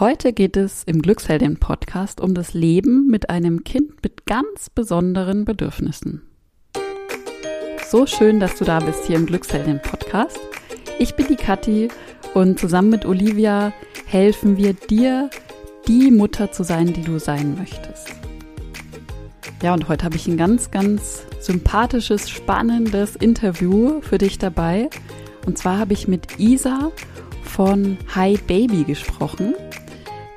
Heute geht es im Glücksheldin Podcast um das Leben mit einem Kind mit ganz besonderen Bedürfnissen. So schön, dass du da bist hier im Glücksheldin Podcast. Ich bin die Kathi und zusammen mit Olivia helfen wir dir, die Mutter zu sein, die du sein möchtest. Ja, und heute habe ich ein ganz, ganz sympathisches, spannendes Interview für dich dabei. Und zwar habe ich mit Isa von Hi Baby gesprochen.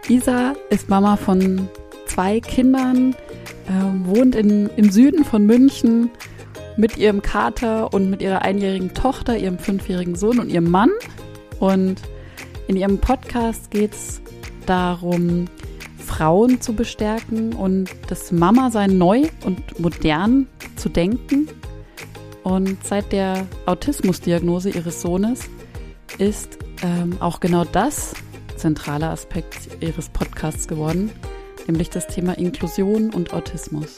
Isa ist Mama von zwei Kindern, äh, wohnt in, im Süden von München mit ihrem Kater und mit ihrer einjährigen Tochter, ihrem fünfjährigen Sohn und ihrem Mann. Und in ihrem Podcast geht es darum, Frauen zu bestärken und das Mama-Sein neu und modern zu denken. Und seit der Autismusdiagnose ihres Sohnes ist ähm, auch genau das zentraler Aspekt ihres Podcasts geworden, nämlich das Thema Inklusion und Autismus.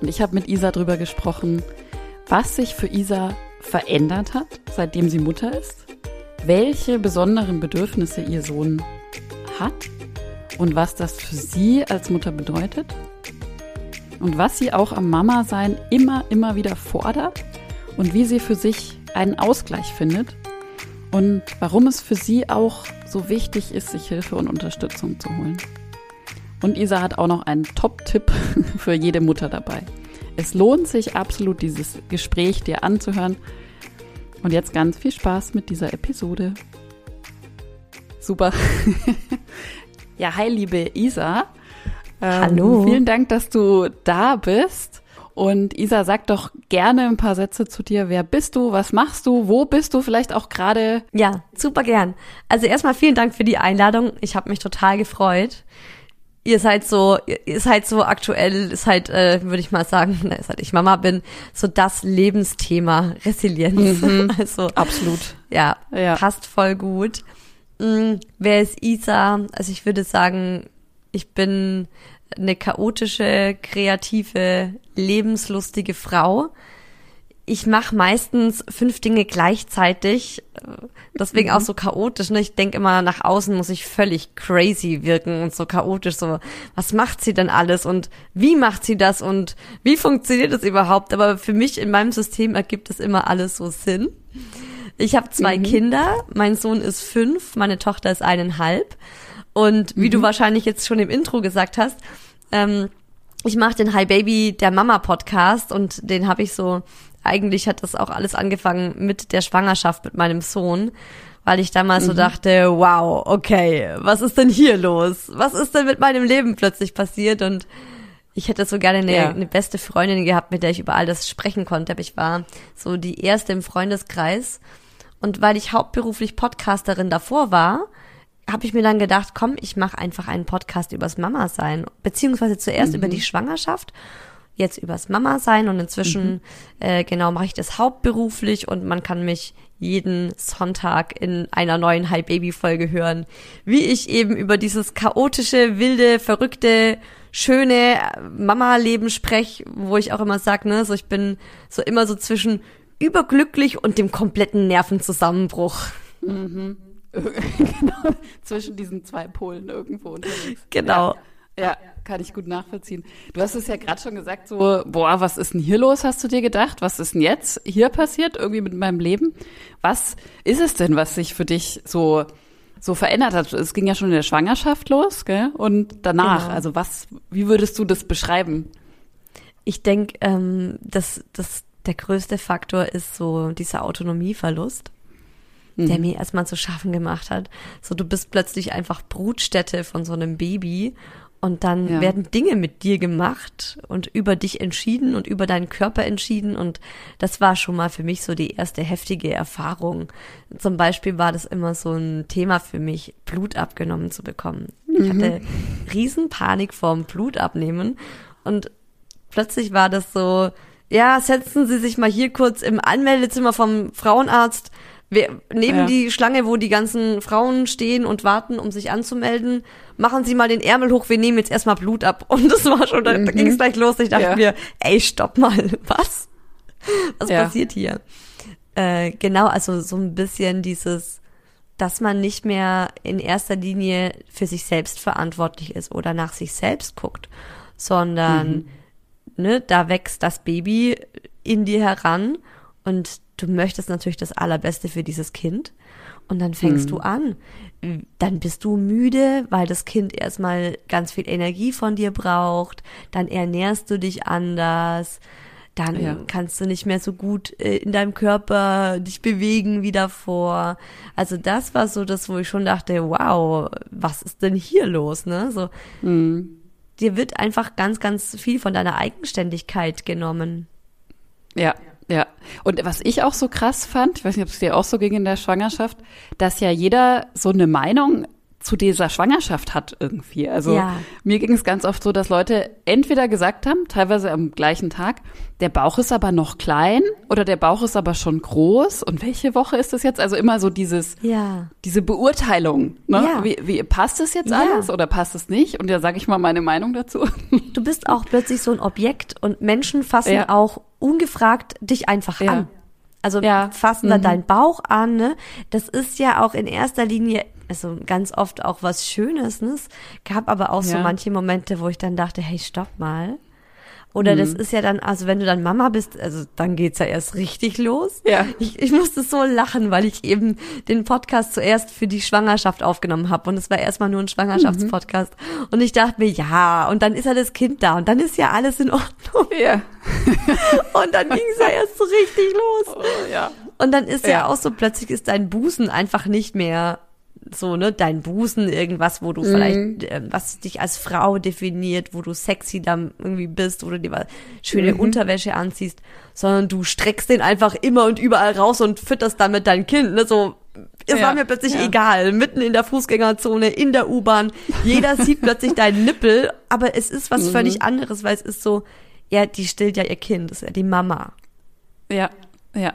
Und ich habe mit Isa darüber gesprochen, was sich für Isa verändert hat, seitdem sie Mutter ist, welche besonderen Bedürfnisse ihr Sohn hat und was das für sie als Mutter bedeutet und was sie auch am Mama-Sein immer, immer wieder fordert und wie sie für sich einen Ausgleich findet und warum es für sie auch so wichtig ist, sich Hilfe und Unterstützung zu holen. Und Isa hat auch noch einen Top-Tipp für jede Mutter dabei. Es lohnt sich absolut, dieses Gespräch dir anzuhören. Und jetzt ganz viel Spaß mit dieser Episode. Super. ja, hi, liebe Isa. Ähm, Hallo. Vielen Dank, dass du da bist. Und Isa, sag doch gerne ein paar Sätze zu dir. Wer bist du? Was machst du? Wo bist du vielleicht auch gerade? Ja, super gern. Also erstmal vielen Dank für die Einladung. Ich habe mich total gefreut. Ihr seid so, ihr seid so aktuell, ist halt, äh, würde ich mal sagen, seit ich Mama bin, so das Lebensthema Resilienz. Mhm, also absolut. Ja, ja, passt voll gut. Mhm, wer ist Isa? Also ich würde sagen, ich bin eine chaotische, kreative, lebenslustige Frau. Ich mache meistens fünf Dinge gleichzeitig, deswegen mhm. auch so chaotisch. Ne? Ich denke immer, nach außen muss ich völlig crazy wirken und so chaotisch. So, was macht sie denn alles und wie macht sie das und wie funktioniert das überhaupt? Aber für mich in meinem System ergibt es immer alles so Sinn. Ich habe zwei mhm. Kinder. Mein Sohn ist fünf, meine Tochter ist eineinhalb. Und wie mhm. du wahrscheinlich jetzt schon im Intro gesagt hast, ähm, ich mache den Hi Baby der Mama Podcast und den habe ich so, eigentlich hat das auch alles angefangen mit der Schwangerschaft mit meinem Sohn, weil ich damals mhm. so dachte, wow, okay, was ist denn hier los? Was ist denn mit meinem Leben plötzlich passiert? Und ich hätte so gerne eine, ja. eine beste Freundin gehabt, mit der ich über all das sprechen konnte. Aber ich war so die erste im Freundeskreis. Und weil ich hauptberuflich Podcasterin davor war, habe ich mir dann gedacht, komm, ich mache einfach einen Podcast übers Mama sein, beziehungsweise zuerst mhm. über die Schwangerschaft, jetzt übers Mama sein und inzwischen mhm. äh, genau mache ich das hauptberuflich und man kann mich jeden Sonntag in einer neuen Hi Baby Folge hören, wie ich eben über dieses chaotische, wilde, verrückte, schöne Mama Leben spreche, wo ich auch immer sag, ne, so ich bin so immer so zwischen überglücklich und dem kompletten Nervenzusammenbruch. Mhm. genau, zwischen diesen zwei Polen irgendwo unterwegs. Genau. Ja, ja, kann ich gut nachvollziehen. Du hast es ja gerade schon gesagt, so, boah, was ist denn hier los, hast du dir gedacht? Was ist denn jetzt hier passiert, irgendwie mit meinem Leben? Was ist es denn, was sich für dich so, so verändert hat? Es ging ja schon in der Schwangerschaft los, gell? Und danach, genau. also was, wie würdest du das beschreiben? Ich denke, ähm, dass, dass der größte Faktor ist so dieser Autonomieverlust der mhm. mir erstmal zu schaffen gemacht hat. So, du bist plötzlich einfach Brutstätte von so einem Baby und dann ja. werden Dinge mit dir gemacht und über dich entschieden und über deinen Körper entschieden. Und das war schon mal für mich so die erste heftige Erfahrung. Zum Beispiel war das immer so ein Thema für mich, Blut abgenommen zu bekommen. Ich mhm. hatte Riesenpanik vorm Blut abnehmen. Und plötzlich war das so, ja, setzen Sie sich mal hier kurz im Anmeldezimmer vom Frauenarzt wir, neben ja. die Schlange, wo die ganzen Frauen stehen und warten, um sich anzumelden, machen Sie mal den Ärmel hoch, wir nehmen jetzt erstmal Blut ab. Und das war schon, da, mhm. da ging es gleich los. Ich dachte ja. mir, ey, stopp mal, was? Was ja. passiert hier? Äh, genau, also so ein bisschen dieses dass man nicht mehr in erster Linie für sich selbst verantwortlich ist oder nach sich selbst guckt, sondern mhm. ne, da wächst das Baby in dir heran und du möchtest natürlich das Allerbeste für dieses Kind. Und dann fängst mhm. du an. Dann bist du müde, weil das Kind erstmal ganz viel Energie von dir braucht. Dann ernährst du dich anders. Dann ja. kannst du nicht mehr so gut äh, in deinem Körper dich bewegen wie davor. Also das war so das, wo ich schon dachte, wow, was ist denn hier los, ne? So, mhm. dir wird einfach ganz, ganz viel von deiner Eigenständigkeit genommen. Ja, ja, und was ich auch so krass fand, ich weiß nicht, ob es dir auch so ging in der Schwangerschaft, dass ja jeder so eine Meinung zu dieser Schwangerschaft hat irgendwie. Also ja. mir ging es ganz oft so, dass Leute entweder gesagt haben, teilweise am gleichen Tag, der Bauch ist aber noch klein oder der Bauch ist aber schon groß. Und welche Woche ist das jetzt? Also immer so dieses, ja. diese Beurteilung. Ne? Ja. Wie, wie passt es jetzt alles oder passt es nicht? Und da sage ich mal meine Meinung dazu. Du bist auch plötzlich so ein Objekt und Menschen fassen auch ungefragt dich einfach an. Also ja. fassen da mhm. deinen Bauch an, ne? Das ist ja auch in erster Linie also ganz oft auch was Schönes. Ne? Es gab aber auch ja. so manche Momente, wo ich dann dachte, hey, stopp mal. Oder mhm. das ist ja dann, also wenn du dann Mama bist, also dann geht's ja erst richtig los. Ja. Ich, ich musste so lachen, weil ich eben den Podcast zuerst für die Schwangerschaft aufgenommen habe und es war erstmal nur ein Schwangerschaftspodcast. Mhm. Und ich dachte mir, ja, und dann ist ja das Kind da und dann ist ja alles in Ordnung. Ja. und dann ging's ja erst so richtig los. Oh, ja. Und dann ist ja. ja auch so, plötzlich ist dein Busen einfach nicht mehr so, ne, dein Busen, irgendwas, wo du mhm. vielleicht, äh, was dich als Frau definiert, wo du sexy dann irgendwie bist oder dir schöne mhm. Unterwäsche anziehst, sondern du streckst den einfach immer und überall raus und fütterst damit dein Kind, ne, so, es ja, war mir plötzlich ja. egal, mitten in der Fußgängerzone, in der U-Bahn, jeder sieht plötzlich deinen Nippel, aber es ist was mhm. völlig anderes, weil es ist so, ja, die stillt ja ihr Kind, das ist ja die Mama. Ja, ja.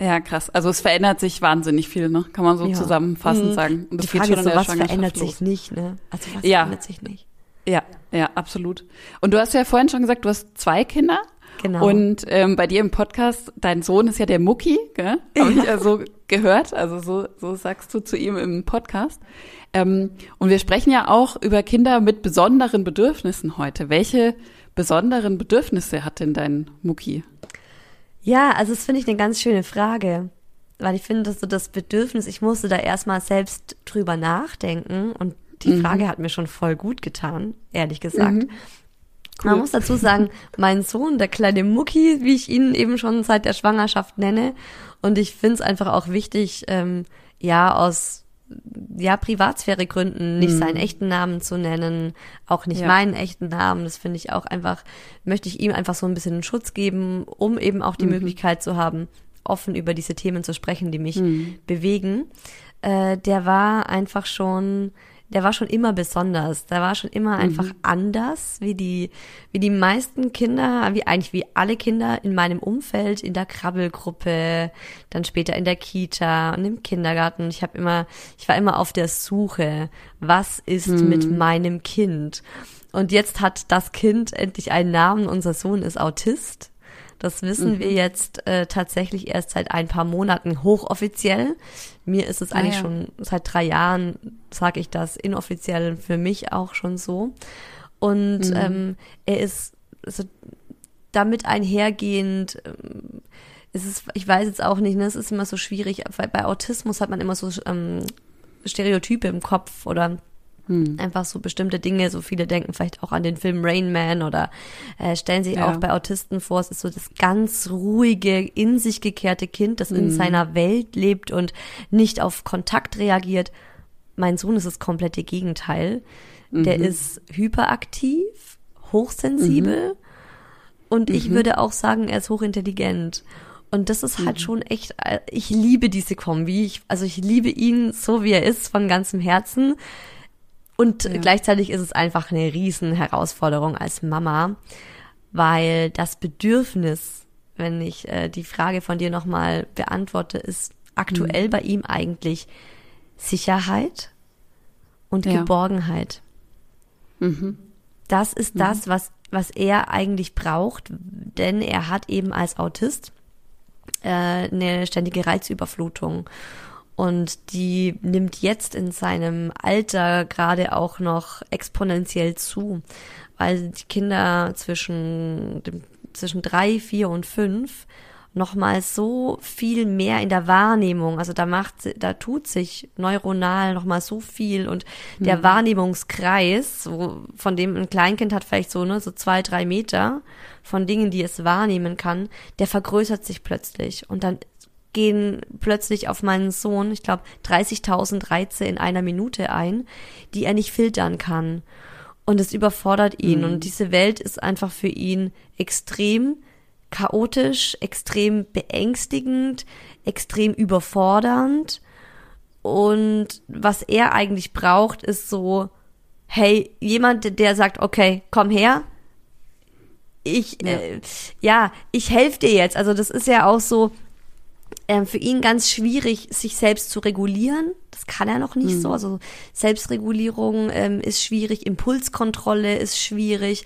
Ja, krass. Also es verändert sich wahnsinnig viel, ne? Kann man so ja. zusammenfassend mhm. sagen. Und das Die Frage ist so, was verändert sich nicht, ne? Also was ja. verändert sich nicht? Ja, ja, absolut. Und du hast ja vorhin schon gesagt, du hast zwei Kinder. Genau. Und ähm, bei dir im Podcast, dein Sohn ist ja der Mucki, gell? Habe ich ja so gehört. Also so, so sagst du zu ihm im Podcast. Ähm, und wir sprechen ja auch über Kinder mit besonderen Bedürfnissen heute. Welche besonderen Bedürfnisse hat denn dein Mucki? Ja, also das finde ich eine ganz schöne Frage. Weil ich finde, dass so das Bedürfnis, ich musste da erstmal selbst drüber nachdenken und die mhm. Frage hat mir schon voll gut getan, ehrlich gesagt. Mhm. Cool. Man muss dazu sagen, mein Sohn, der kleine Mucki, wie ich ihn eben schon seit der Schwangerschaft nenne. Und ich finde es einfach auch wichtig, ähm, ja, aus ja, Privatsphäre gründen, nicht mhm. seinen echten Namen zu nennen, auch nicht ja. meinen echten Namen. Das finde ich auch einfach, möchte ich ihm einfach so ein bisschen Schutz geben, um eben auch die mhm. Möglichkeit zu haben, offen über diese Themen zu sprechen, die mich mhm. bewegen. Äh, der war einfach schon der war schon immer besonders. Der war schon immer einfach mhm. anders, wie die, wie die meisten Kinder, wie eigentlich wie alle Kinder in meinem Umfeld, in der Krabbelgruppe, dann später in der Kita und im Kindergarten. Ich habe immer, ich war immer auf der Suche, was ist mhm. mit meinem Kind? Und jetzt hat das Kind endlich einen Namen. Unser Sohn ist Autist. Das wissen mhm. wir jetzt äh, tatsächlich erst seit ein paar Monaten hochoffiziell. Mir ist es ah, eigentlich ja. schon seit drei Jahren, sage ich das, inoffiziell für mich auch schon so. Und mhm. ähm, er ist also damit einhergehend, ähm, ist es, ich weiß jetzt auch nicht, ne, es ist immer so schwierig, weil bei Autismus hat man immer so ähm, Stereotype im Kopf oder hm. Einfach so bestimmte Dinge, so viele denken vielleicht auch an den Film Rain Man oder äh, stellen sich ja. auch bei Autisten vor, es ist so das ganz ruhige, in sich gekehrte Kind, das hm. in seiner Welt lebt und nicht auf Kontakt reagiert. Mein Sohn ist das komplette Gegenteil. Mhm. Der ist hyperaktiv, hochsensibel mhm. und ich mhm. würde auch sagen, er ist hochintelligent. Und das ist halt mhm. schon echt, äh, ich liebe diese Kombi. Ich, also ich liebe ihn so, wie er ist, von ganzem Herzen. Und ja. gleichzeitig ist es einfach eine riesen Herausforderung als Mama, weil das Bedürfnis, wenn ich äh, die Frage von dir nochmal beantworte, ist aktuell mhm. bei ihm eigentlich Sicherheit und ja. Geborgenheit. Mhm. Das ist mhm. das, was, was er eigentlich braucht, denn er hat eben als Autist äh, eine ständige Reizüberflutung. Und die nimmt jetzt in seinem Alter gerade auch noch exponentiell zu, weil die Kinder zwischen, dem, zwischen drei, vier und fünf nochmal so viel mehr in der Wahrnehmung, also da macht, da tut sich neuronal nochmal so viel und der mhm. Wahrnehmungskreis, so, von dem ein Kleinkind hat vielleicht so, ne, so zwei, drei Meter von Dingen, die es wahrnehmen kann, der vergrößert sich plötzlich und dann gehen plötzlich auf meinen Sohn, ich glaube, 30.000 Reize in einer Minute ein, die er nicht filtern kann. Und es überfordert ihn. Mhm. Und diese Welt ist einfach für ihn extrem chaotisch, extrem beängstigend, extrem überfordernd. Und was er eigentlich braucht, ist so, hey, jemand, der sagt, okay, komm her. Ich, ja, äh, ja ich helfe dir jetzt. Also das ist ja auch so, äh, für ihn ganz schwierig, sich selbst zu regulieren. Das kann er noch nicht mhm. so. Also Selbstregulierung ähm, ist schwierig, Impulskontrolle ist schwierig.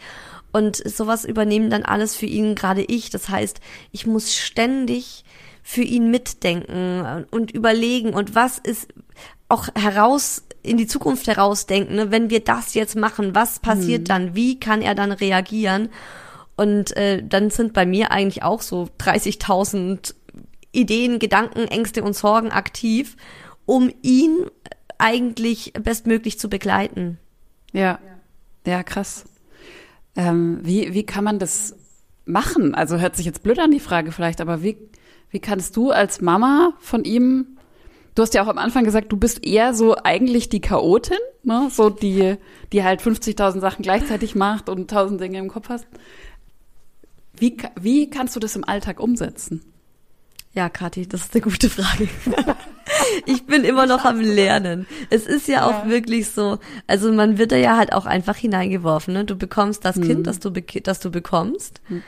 Und sowas übernehmen dann alles für ihn gerade ich. Das heißt, ich muss ständig für ihn mitdenken und überlegen und was ist auch heraus in die Zukunft herausdenken, ne? wenn wir das jetzt machen, was passiert mhm. dann, wie kann er dann reagieren? Und äh, dann sind bei mir eigentlich auch so 30.000 Ideen, Gedanken, Ängste und Sorgen aktiv, um ihn eigentlich bestmöglich zu begleiten. Ja, ja, krass. Ähm, wie, wie kann man das machen? Also hört sich jetzt blöd an die Frage vielleicht, aber wie, wie kannst du als Mama von ihm, du hast ja auch am Anfang gesagt, du bist eher so eigentlich die Chaotin, ne? so die, die halt 50.000 Sachen gleichzeitig macht und tausend Dinge im Kopf hast. Wie, wie kannst du das im Alltag umsetzen? Ja, Kathi, das ist eine gute Frage. ich bin immer noch am Lernen. Es ist ja auch ja. wirklich so, also man wird da ja halt auch einfach hineingeworfen. Ne? Du bekommst das mhm. Kind, das du, das du bekommst. Mhm.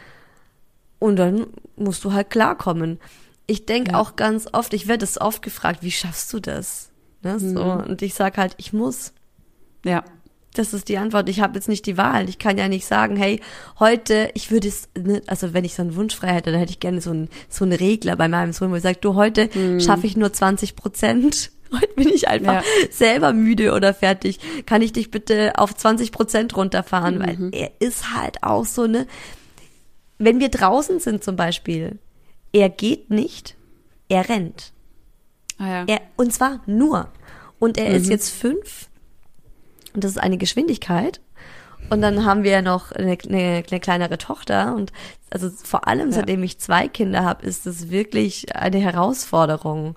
Und dann musst du halt klarkommen. Ich denke ja. auch ganz oft, ich werde es oft gefragt, wie schaffst du das? Ne? So, mhm. Und ich sag halt, ich muss. Ja. Das ist die Antwort. Ich habe jetzt nicht die Wahl. Ich kann ja nicht sagen, hey, heute, ich würde es, ne, also wenn ich so einen Wunsch frei hätte, dann hätte ich gerne so einen, so einen Regler bei meinem Sohn, wo ich sage, du, heute mhm. schaffe ich nur 20 Prozent. Heute bin ich einfach ja. selber müde oder fertig. Kann ich dich bitte auf 20 Prozent runterfahren? Mhm. Weil er ist halt auch so eine, wenn wir draußen sind zum Beispiel, er geht nicht, er rennt. Ah, ja. er, und zwar nur. Und er mhm. ist jetzt fünf und das ist eine Geschwindigkeit. Und dann haben wir ja noch eine, eine, eine kleinere Tochter. Und also vor allem, ja. seitdem ich zwei Kinder habe, ist es wirklich eine Herausforderung.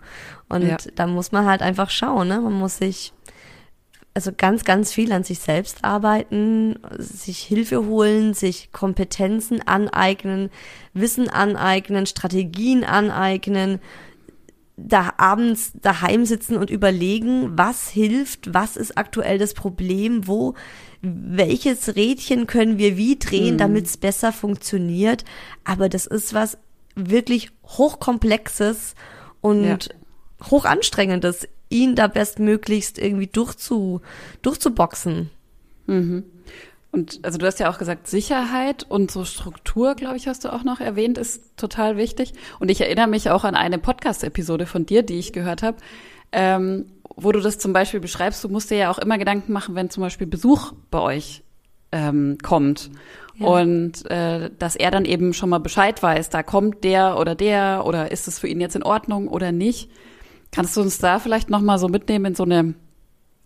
Und ja. da muss man halt einfach schauen, ne? Man muss sich also ganz, ganz viel an sich selbst arbeiten, sich Hilfe holen, sich Kompetenzen aneignen, Wissen aneignen, Strategien aneignen, da abends daheim sitzen und überlegen, was hilft, was ist aktuell das Problem, wo, welches Rädchen können wir wie drehen, mhm. damit es besser funktioniert. Aber das ist was wirklich hochkomplexes und ja. hochanstrengendes, ihn da bestmöglichst irgendwie durchzu, durchzuboxen. Mhm. Und also du hast ja auch gesagt, Sicherheit und so Struktur, glaube ich, hast du auch noch erwähnt, ist total wichtig. Und ich erinnere mich auch an eine Podcast-Episode von dir, die ich gehört habe, ähm, wo du das zum Beispiel beschreibst. Du musst dir ja auch immer Gedanken machen, wenn zum Beispiel Besuch bei euch ähm, kommt. Ja. Und äh, dass er dann eben schon mal Bescheid weiß, da kommt der oder der oder ist es für ihn jetzt in Ordnung oder nicht. Kannst du uns da vielleicht nochmal so mitnehmen in so eine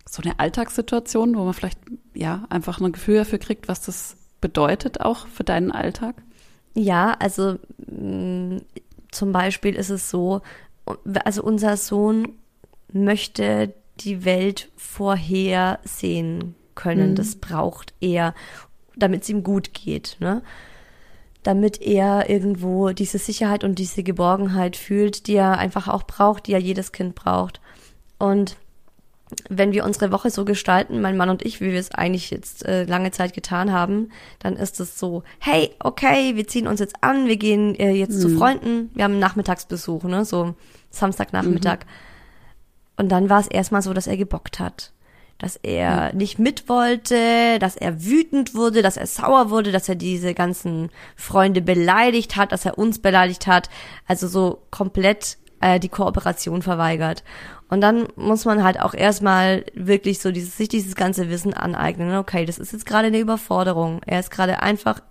so eine Alltagssituation, wo man vielleicht ja einfach ein Gefühl dafür kriegt, was das bedeutet auch für deinen Alltag? Ja, also mh, mm, zum Beispiel ist es so, also unser Sohn möchte die Welt vorhersehen können. Mhm. Das braucht er, damit es ihm gut geht, ne? Damit er irgendwo diese Sicherheit und diese Geborgenheit fühlt, die er einfach auch braucht, die ja jedes Kind braucht. Und wenn wir unsere Woche so gestalten, mein Mann und ich, wie wir es eigentlich jetzt äh, lange Zeit getan haben, dann ist es so, hey, okay, wir ziehen uns jetzt an, wir gehen äh, jetzt mhm. zu Freunden, wir haben einen Nachmittagsbesuch, ne, so Samstagnachmittag. Mhm. Und dann war es erstmal so, dass er gebockt hat. Dass er mhm. nicht mit wollte, dass er wütend wurde, dass er sauer wurde, dass er diese ganzen Freunde beleidigt hat, dass er uns beleidigt hat. Also so komplett äh, die Kooperation verweigert. Und dann muss man halt auch erstmal wirklich so dieses, sich dieses ganze Wissen aneignen. Okay, das ist jetzt gerade eine Überforderung. Er ist gerade einfach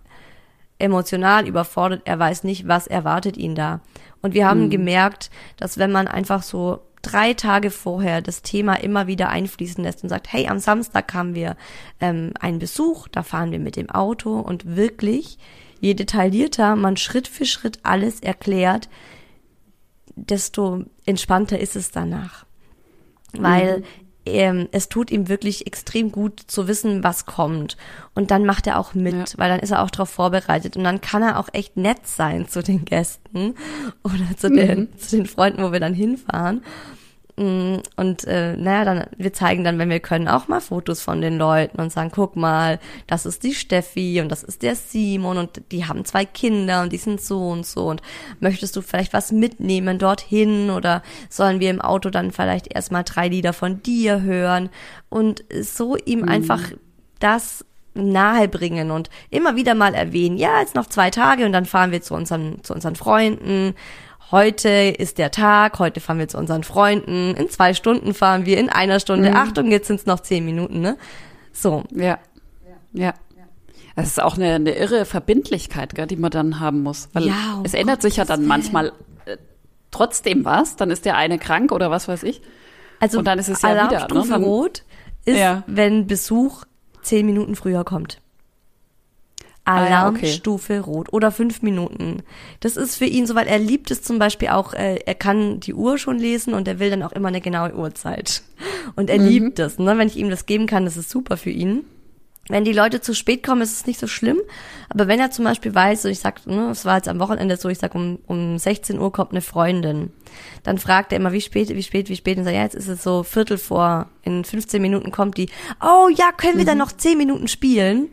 emotional überfordert. Er weiß nicht, was erwartet ihn da. Und wir haben mhm. gemerkt, dass wenn man einfach so drei Tage vorher das Thema immer wieder einfließen lässt und sagt, hey, am Samstag haben wir ähm, einen Besuch, da fahren wir mit dem Auto und wirklich, je detaillierter man Schritt für Schritt alles erklärt, desto entspannter ist es danach. Weil mhm. ähm, es tut ihm wirklich extrem gut zu wissen, was kommt. Und dann macht er auch mit, ja. weil dann ist er auch darauf vorbereitet. Und dann kann er auch echt nett sein zu den Gästen oder zu, den, mhm. zu den Freunden, wo wir dann hinfahren. Mm, und äh, naja, dann wir zeigen dann, wenn wir können, auch mal Fotos von den Leuten und sagen, guck mal, das ist die Steffi und das ist der Simon und die haben zwei Kinder und die sind so und so. Und möchtest du vielleicht was mitnehmen dorthin oder sollen wir im Auto dann vielleicht erstmal drei Lieder von dir hören? Und so ihm mhm. einfach das nahe bringen und immer wieder mal erwähnen, ja, jetzt noch zwei Tage und dann fahren wir zu unseren, zu unseren Freunden heute ist der Tag, heute fahren wir zu unseren Freunden, in zwei Stunden fahren wir, in einer Stunde, mhm. Achtung, jetzt sind es noch zehn Minuten, ne? So. Ja. Ja. Das ist auch eine, eine irre Verbindlichkeit, gell, die man dann haben muss. Weil ja, um es ändert Gott sich ja dann manchmal äh, trotzdem was. Dann ist der eine krank oder was weiß ich. Also und dann ist es ja wieder. Ne? Rot ist, ja. wenn Besuch zehn Minuten früher kommt. Alarmstufe ah, ja, okay. rot oder fünf Minuten. Das ist für ihn so, weil er liebt es zum Beispiel auch, äh, er kann die Uhr schon lesen und er will dann auch immer eine genaue Uhrzeit. Und er mhm. liebt es. Ne? Wenn ich ihm das geben kann, das ist super für ihn. Wenn die Leute zu spät kommen, ist es nicht so schlimm. Aber wenn er zum Beispiel weiß, und ich sag, ne, es war jetzt am Wochenende so, ich sag, um, um 16 Uhr kommt eine Freundin, dann fragt er immer, wie spät, wie spät, wie spät, und sagt, ja, jetzt ist es so Viertel vor, in 15 Minuten kommt die, oh ja, können wir mhm. dann noch 10 Minuten spielen?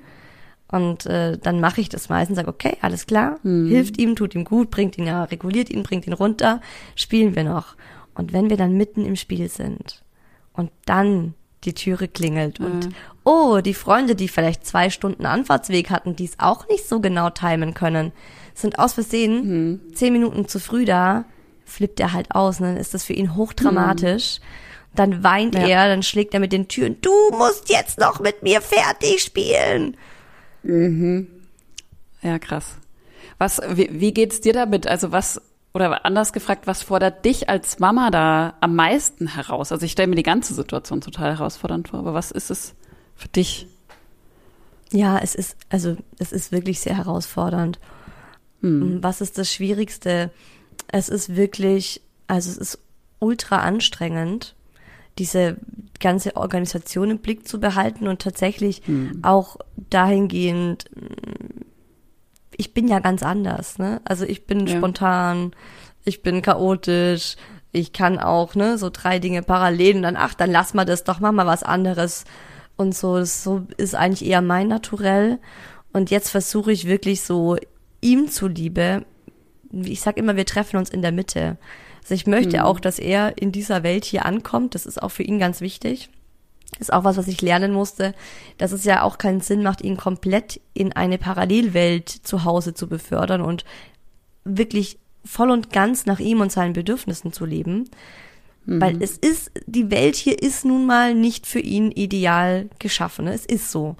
Und äh, dann mache ich das meistens, sage, okay, alles klar, mhm. hilft ihm, tut ihm gut, bringt ihn ja, reguliert ihn, bringt ihn runter, spielen wir noch. Und wenn wir dann mitten im Spiel sind und dann die Türe klingelt mhm. und oh, die Freunde, die vielleicht zwei Stunden Anfahrtsweg hatten, die es auch nicht so genau timen können, sind aus Versehen mhm. zehn Minuten zu früh da, flippt er halt aus, ne? dann ist das für ihn hochdramatisch. Mhm. Dann weint ja. er, dann schlägt er mit den Türen, du musst jetzt noch mit mir fertig spielen. Mhm. Ja, krass. Was, wie, wie geht's dir damit? Also was, oder anders gefragt, was fordert dich als Mama da am meisten heraus? Also ich stelle mir die ganze Situation total herausfordernd vor, aber was ist es für dich? Ja, es ist, also es ist wirklich sehr herausfordernd. Hm. Was ist das Schwierigste? Es ist wirklich, also es ist ultra anstrengend, diese ganze Organisation im Blick zu behalten und tatsächlich mhm. auch dahingehend, ich bin ja ganz anders, ne? Also ich bin ja. spontan, ich bin chaotisch, ich kann auch, ne, so drei Dinge parallel und dann, ach, dann lass mal das doch, mach mal was anderes und so. Das so ist eigentlich eher mein Naturell. Und jetzt versuche ich wirklich so ihm zuliebe, ich sag immer, wir treffen uns in der Mitte. Also ich möchte mhm. auch, dass er in dieser Welt hier ankommt. Das ist auch für ihn ganz wichtig. Ist auch was, was ich lernen musste, dass es ja auch keinen Sinn macht, ihn komplett in eine Parallelwelt zu Hause zu befördern und wirklich voll und ganz nach ihm und seinen Bedürfnissen zu leben. Mhm. Weil es ist, die Welt hier ist nun mal nicht für ihn ideal geschaffen. Es ist so.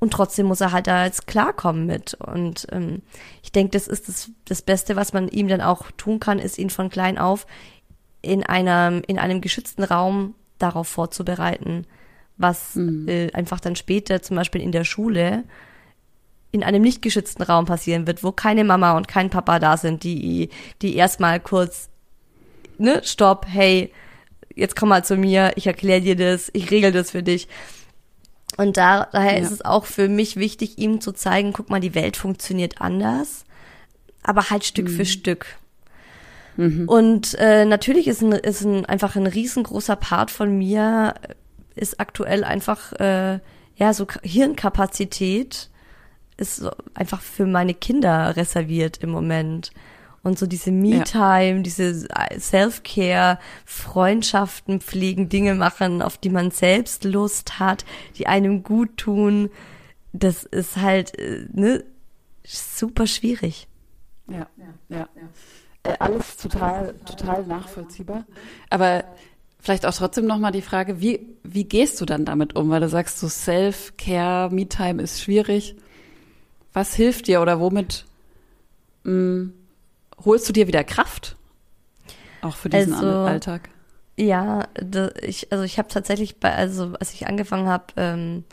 Und trotzdem muss er halt da jetzt klarkommen mit. Und ähm, ich denke, das ist das, das Beste, was man ihm dann auch tun kann, ist ihn von klein auf in einem, in einem geschützten Raum darauf vorzubereiten, was mhm. äh, einfach dann später zum Beispiel in der Schule in einem nicht geschützten Raum passieren wird, wo keine Mama und kein Papa da sind, die, die erstmal kurz, ne, stopp, hey, jetzt komm mal zu mir, ich erkläre dir das, ich regel das für dich. Und da, daher ja. ist es auch für mich wichtig, ihm zu zeigen, guck mal, die Welt funktioniert anders, aber halt Stück mhm. für Stück. Mhm. Und äh, natürlich ist, ein, ist ein, einfach ein riesengroßer Part von mir, ist aktuell einfach, äh, ja, so Hirnkapazität ist so einfach für meine Kinder reserviert im Moment. Und so diese Me-Time, ja. diese Self-Care, Freundschaften pflegen, Dinge machen, auf die man selbst Lust hat, die einem gut tun, das ist halt äh, ne, super schwierig. Ja, ja, ja. äh, alles total, total nachvollziehbar. Aber vielleicht auch trotzdem nochmal die Frage, wie, wie gehst du dann damit um? Weil du sagst, so Self-Care, Me-Time ist schwierig. Was hilft dir oder womit mh, mm, holst du dir wieder Kraft? Auch für diesen also, Alltag? Ja, ich, also ich habe tatsächlich bei, also als ich angefangen habe, ähm,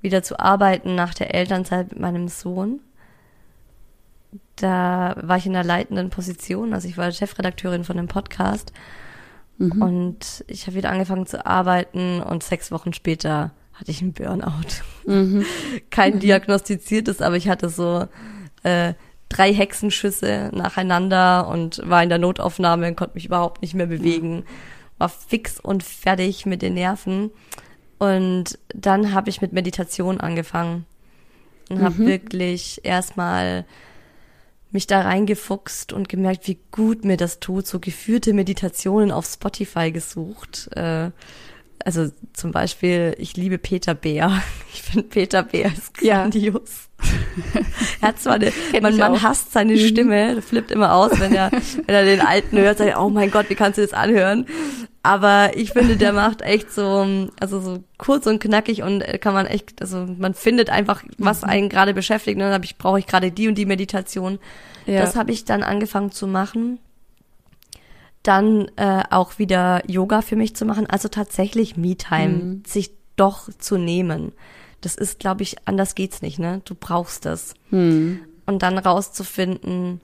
wieder zu arbeiten nach der Elternzeit mit meinem Sohn, da war ich in einer leitenden Position, also ich war Chefredakteurin von dem Podcast mhm. und ich habe wieder angefangen zu arbeiten und sechs Wochen später hatte ich einen Burnout. Mhm. Kein mhm. diagnostiziertes, aber ich hatte so äh, drei Hexenschüsse nacheinander und war in der Notaufnahme und konnte mich überhaupt nicht mehr bewegen. War fix und fertig mit den Nerven. Und dann habe ich mit Meditation angefangen und habe mhm. wirklich erstmal mich da reingefuchst und gemerkt, wie gut mir das tut. So geführte Meditationen auf Spotify gesucht. Äh, also zum Beispiel, ich liebe Peter Bär. Ich finde Peter Bär ist grandios. Ja. er hat zwar eine, man, man hasst seine mhm. Stimme, flippt immer aus, wenn er, wenn er den alten hört, sagt, oh mein Gott, wie kannst du das anhören? Aber ich finde, der macht echt so, also so kurz und knackig und kann man echt, also man findet einfach, was mhm. einen gerade beschäftigt. Und dann habe ich, brauche ich gerade die und die Meditation. Ja. Das habe ich dann angefangen zu machen dann äh, auch wieder Yoga für mich zu machen, also tatsächlich Me-Time, mhm. sich doch zu nehmen. Das ist, glaube ich, anders geht's nicht, ne? Du brauchst das. Mhm. Und dann rauszufinden,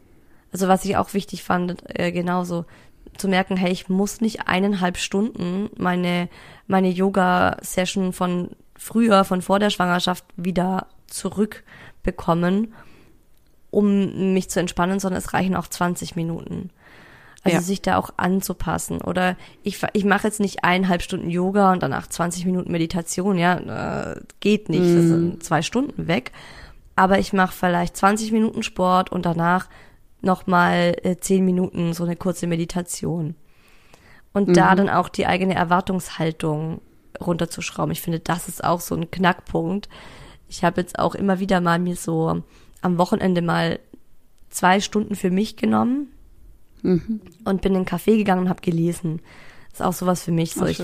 also was ich auch wichtig fand, äh, genauso zu merken, hey, ich muss nicht eineinhalb Stunden meine, meine Yoga-Session von früher, von vor der Schwangerschaft wieder zurückbekommen, um mich zu entspannen, sondern es reichen auch 20 Minuten. Also ja. sich da auch anzupassen. Oder ich, ich mache jetzt nicht eineinhalb Stunden Yoga und danach 20 Minuten Meditation, ja, äh, geht nicht. Mhm. Das sind zwei Stunden weg. Aber ich mache vielleicht 20 Minuten Sport und danach nochmal äh, 10 Minuten so eine kurze Meditation. Und mhm. da dann auch die eigene Erwartungshaltung runterzuschrauben. Ich finde, das ist auch so ein Knackpunkt. Ich habe jetzt auch immer wieder mal mir so am Wochenende mal zwei Stunden für mich genommen mhm. und bin in den Café gegangen und habe gelesen. Das ist auch sowas für mich. So, ich,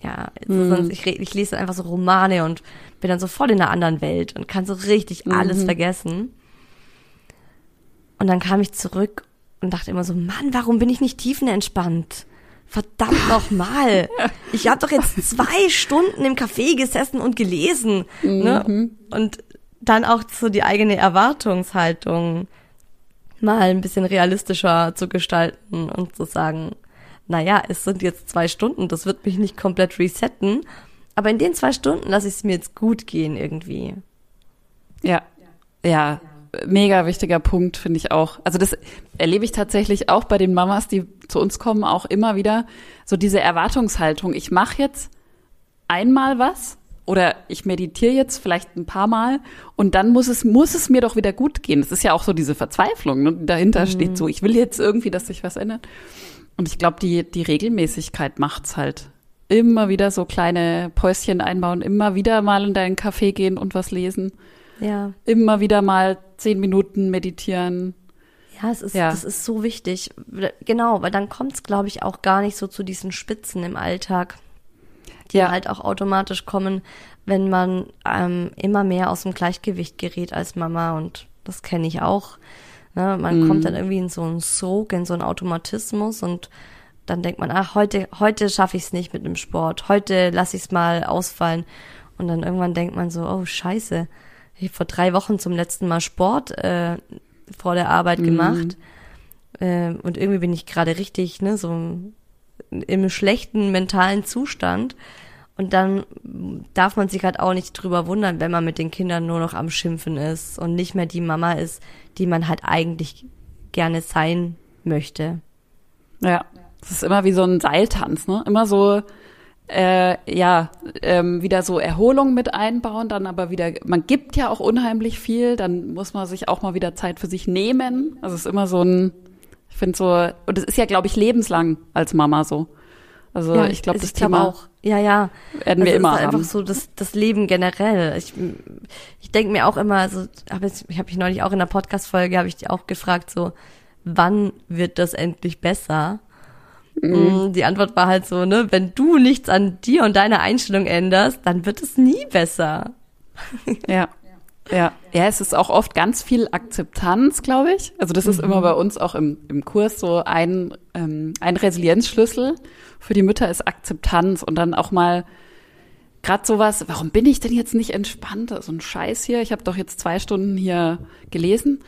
ja, mhm. ich, ich, lese einfach so Romane und bin dann so voll in einer anderen Welt und kann so richtig alles mhm. vergessen. Und dann kam ich zurück und dachte immer so, Mann, warum bin ich nicht tiefenentspannt? Verdammt nochmal. Ich habe doch jetzt zwei Stunden im Café gesessen und gelesen. Ne? Mhm. Und dann auch so die eigene Erwartungshaltung mal ein bisschen realistischer zu gestalten und zu sagen, naja, es sind jetzt zwei Stunden, das wird mich nicht komplett resetten, aber in den zwei Stunden lasse ich es mir jetzt gut gehen irgendwie. Ja, ja, mega wichtiger Punkt, finde ich auch. Also das erlebe ich tatsächlich auch bei den Mamas, die zu uns kommen, auch immer wieder. So diese Erwartungshaltung, ich mache jetzt einmal was oder ich meditiere jetzt vielleicht ein paar Mal und dann muss es, muss es mir doch wieder gut gehen. Das ist ja auch so diese Verzweiflung, ne? dahinter mhm. steht so, ich will jetzt irgendwie, dass sich was ändert. Und ich glaube, die, die Regelmäßigkeit macht's halt. Immer wieder so kleine Päuschen einbauen, immer wieder mal in deinen Café gehen und was lesen. Ja. Immer wieder mal zehn Minuten meditieren. Ja, es ist, ja. das ist so wichtig. Genau, weil dann kommt's, glaube ich, auch gar nicht so zu diesen Spitzen im Alltag die ja. halt auch automatisch kommen, wenn man ähm, immer mehr aus dem Gleichgewicht gerät als Mama und das kenne ich auch. Ne? Man mhm. kommt dann irgendwie in so einen Sog, in so einen Automatismus und dann denkt man, ach, heute, heute schaffe ich es nicht mit dem Sport, heute lasse ich es mal ausfallen. Und dann irgendwann denkt man so, oh scheiße, ich habe vor drei Wochen zum letzten Mal Sport äh, vor der Arbeit mhm. gemacht. Äh, und irgendwie bin ich gerade richtig, ne, so im schlechten mentalen Zustand. Und dann darf man sich halt auch nicht drüber wundern, wenn man mit den Kindern nur noch am Schimpfen ist und nicht mehr die Mama ist, die man halt eigentlich gerne sein möchte. Ja, das ist immer wie so ein Seiltanz, ne? Immer so, äh, ja, ähm, wieder so Erholung mit einbauen, dann aber wieder, man gibt ja auch unheimlich viel, dann muss man sich auch mal wieder Zeit für sich nehmen. Also es ist immer so ein, ich finde so, und es ist ja, glaube ich, lebenslang als Mama so. Also ja, ich glaube, das Thema glaub auch. Ja, ja. Werden also wir immer ist haben. einfach so das, das Leben generell. Ich, ich denke mir auch immer, also hab jetzt, ich habe mich neulich auch in der Podcast-Folge, habe ich dich auch gefragt, so, wann wird das endlich besser? Mhm. Die Antwort war halt so, ne, wenn du nichts an dir und deiner Einstellung änderst, dann wird es nie besser. Ja. Ja, ja, es ist auch oft ganz viel Akzeptanz, glaube ich. Also das ist mhm. immer bei uns auch im, im Kurs so ein, ähm, ein Resilienzschlüssel für die Mütter ist Akzeptanz und dann auch mal gerade sowas, warum bin ich denn jetzt nicht entspannt? So ein Scheiß hier, ich habe doch jetzt zwei Stunden hier gelesen.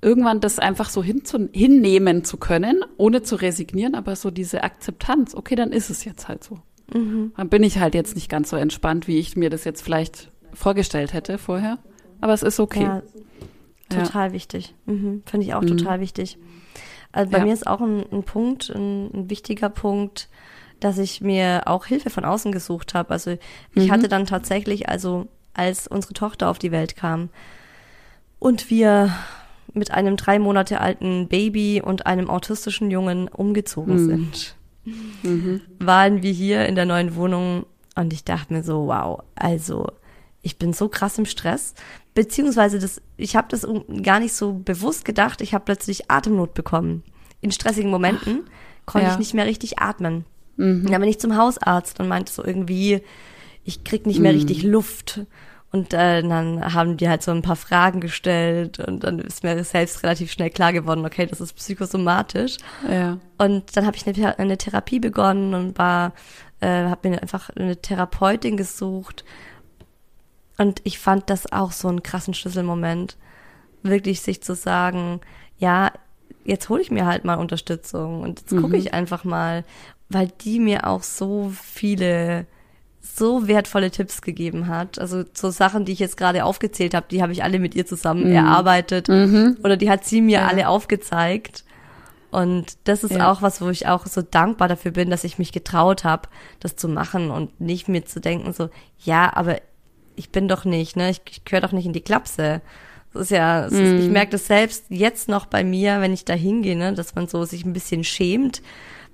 Irgendwann das einfach so hinzu, hinnehmen zu können, ohne zu resignieren, aber so diese Akzeptanz, okay, dann ist es jetzt halt so. Mhm. Dann bin ich halt jetzt nicht ganz so entspannt, wie ich mir das jetzt vielleicht vorgestellt hätte vorher. Aber es ist okay. Ja, total ja. wichtig. Mhm. Finde ich auch mhm. total wichtig. Also bei ja. mir ist auch ein, ein Punkt, ein, ein, wichtiger Punkt, dass ich mir auch Hilfe von außen gesucht habe. Also ich mhm. hatte dann tatsächlich, also als unsere Tochter auf die Welt kam und wir mit einem drei Monate alten Baby und einem autistischen Jungen umgezogen mhm. sind, mhm. waren wir hier in der neuen Wohnung und ich dachte mir so, wow, also ich bin so krass im Stress, beziehungsweise das, ich habe das gar nicht so bewusst gedacht. Ich habe plötzlich Atemnot bekommen. In stressigen Momenten konnte ja. ich nicht mehr richtig atmen. Mhm. Dann bin ich zum Hausarzt und meinte so irgendwie, ich krieg nicht mehr mhm. richtig Luft. Und äh, dann haben die halt so ein paar Fragen gestellt und dann ist mir selbst relativ schnell klar geworden, okay, das ist psychosomatisch. Ja. Und dann habe ich eine, eine, Therapie begonnen und war, äh, habe mir einfach eine Therapeutin gesucht, und ich fand das auch so einen krassen Schlüsselmoment, wirklich sich zu sagen, ja, jetzt hole ich mir halt mal Unterstützung und jetzt gucke mhm. ich einfach mal, weil die mir auch so viele so wertvolle Tipps gegeben hat. Also so Sachen, die ich jetzt gerade aufgezählt habe, die habe ich alle mit ihr zusammen mhm. erarbeitet mhm. oder die hat sie mir ja. alle aufgezeigt. Und das ist ja. auch was, wo ich auch so dankbar dafür bin, dass ich mich getraut habe, das zu machen und nicht mir zu denken so, ja, aber ich bin doch nicht, ne, ich, ich gehöre doch nicht in die Klapse. Das ist ja, das ist, ich mhm. merke das selbst jetzt noch bei mir, wenn ich da hingehe, ne, dass man so sich ein bisschen schämt,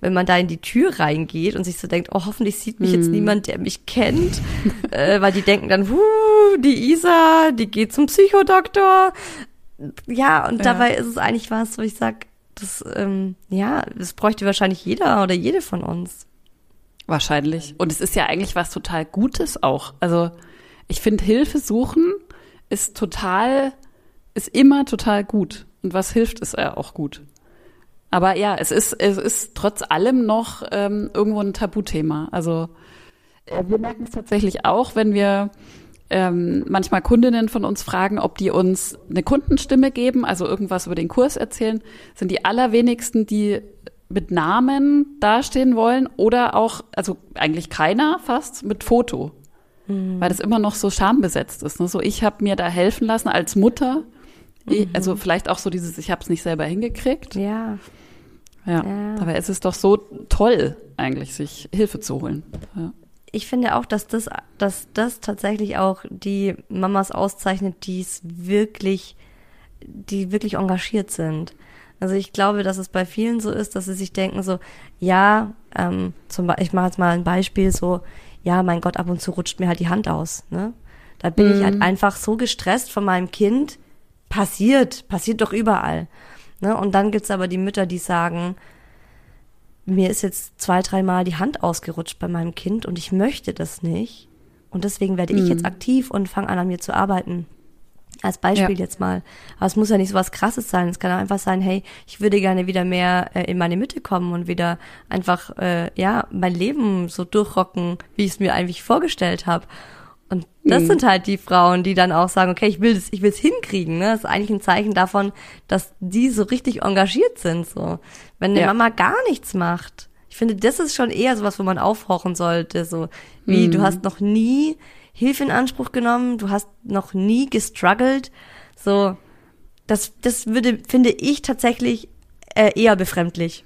wenn man da in die Tür reingeht und sich so denkt, oh, hoffentlich sieht mich mm. jetzt mhm. niemand, der mich kennt, äh, weil die denken dann, huh, die Isa, die geht zum Psychodoktor. Ja, und ja. dabei ist es eigentlich was, wo ich sag, das, ähm, ja, das bräuchte wahrscheinlich jeder oder jede von uns. Wahrscheinlich. Und es ist ja eigentlich was total Gutes auch. Also ich finde, Hilfe suchen ist total, ist immer total gut. Und was hilft, ist ja auch gut. Aber ja, es ist, es ist trotz allem noch ähm, irgendwo ein Tabuthema. Also äh, wir merken es tatsächlich auch, wenn wir ähm, manchmal Kundinnen von uns fragen, ob die uns eine Kundenstimme geben, also irgendwas über den Kurs erzählen, sind die allerwenigsten, die mit Namen dastehen wollen oder auch, also eigentlich keiner fast, mit Foto mhm. weil das immer noch so schambesetzt ist. Ne? So, ich habe mir da helfen lassen als Mutter. Ich, mhm. also vielleicht auch so dieses, ich habe es nicht selber hingekriegt. Ja. ja. Ja, ist es doch so toll, eigentlich, sich Hilfe zu holen. Ja. Ich finde auch, dass das, dass das tatsächlich auch die Mamas auszeichnet, die es wirklich, die wirklich engagiert sind. Also ich glaube, dass es bei vielen so ist, dass sie sich denken so, ja, ähm, zum Beispiel, ich mache jetzt mal ein Beispiel so, ja, mein Gott, ab und zu rutscht mir halt die Hand aus. Ne? Da bin mhm. ich halt mhm. einfach so gestresst von meinem Kind. Passiert, passiert doch überall. Ne? Und dann gibt's aber die Mütter, die sagen, mir ist jetzt zwei, dreimal die Hand ausgerutscht bei meinem Kind und ich möchte das nicht. Und deswegen werde mhm. ich jetzt mhm. aktiv und fange an, an mir zu arbeiten. Als Beispiel ja. jetzt mal. Aber es muss ja nicht so was Krasses sein. Es kann auch einfach sein, hey, ich würde gerne wieder mehr äh, in meine Mitte kommen und wieder einfach, äh, ja, mein Leben so durchrocken, wie ich es mir eigentlich vorgestellt habe. Und das mhm. sind halt die Frauen, die dann auch sagen, okay, ich will das, ich will es hinkriegen. Ne? Das ist eigentlich ein Zeichen davon, dass die so richtig engagiert sind. So, wenn eine ja. Mama gar nichts macht, ich finde, das ist schon eher sowas, wo man aufhorchen sollte. So, wie mhm. du hast noch nie Hilfe in Anspruch genommen, du hast noch nie gestruggelt. So, das, das würde, finde ich tatsächlich äh, eher befremdlich.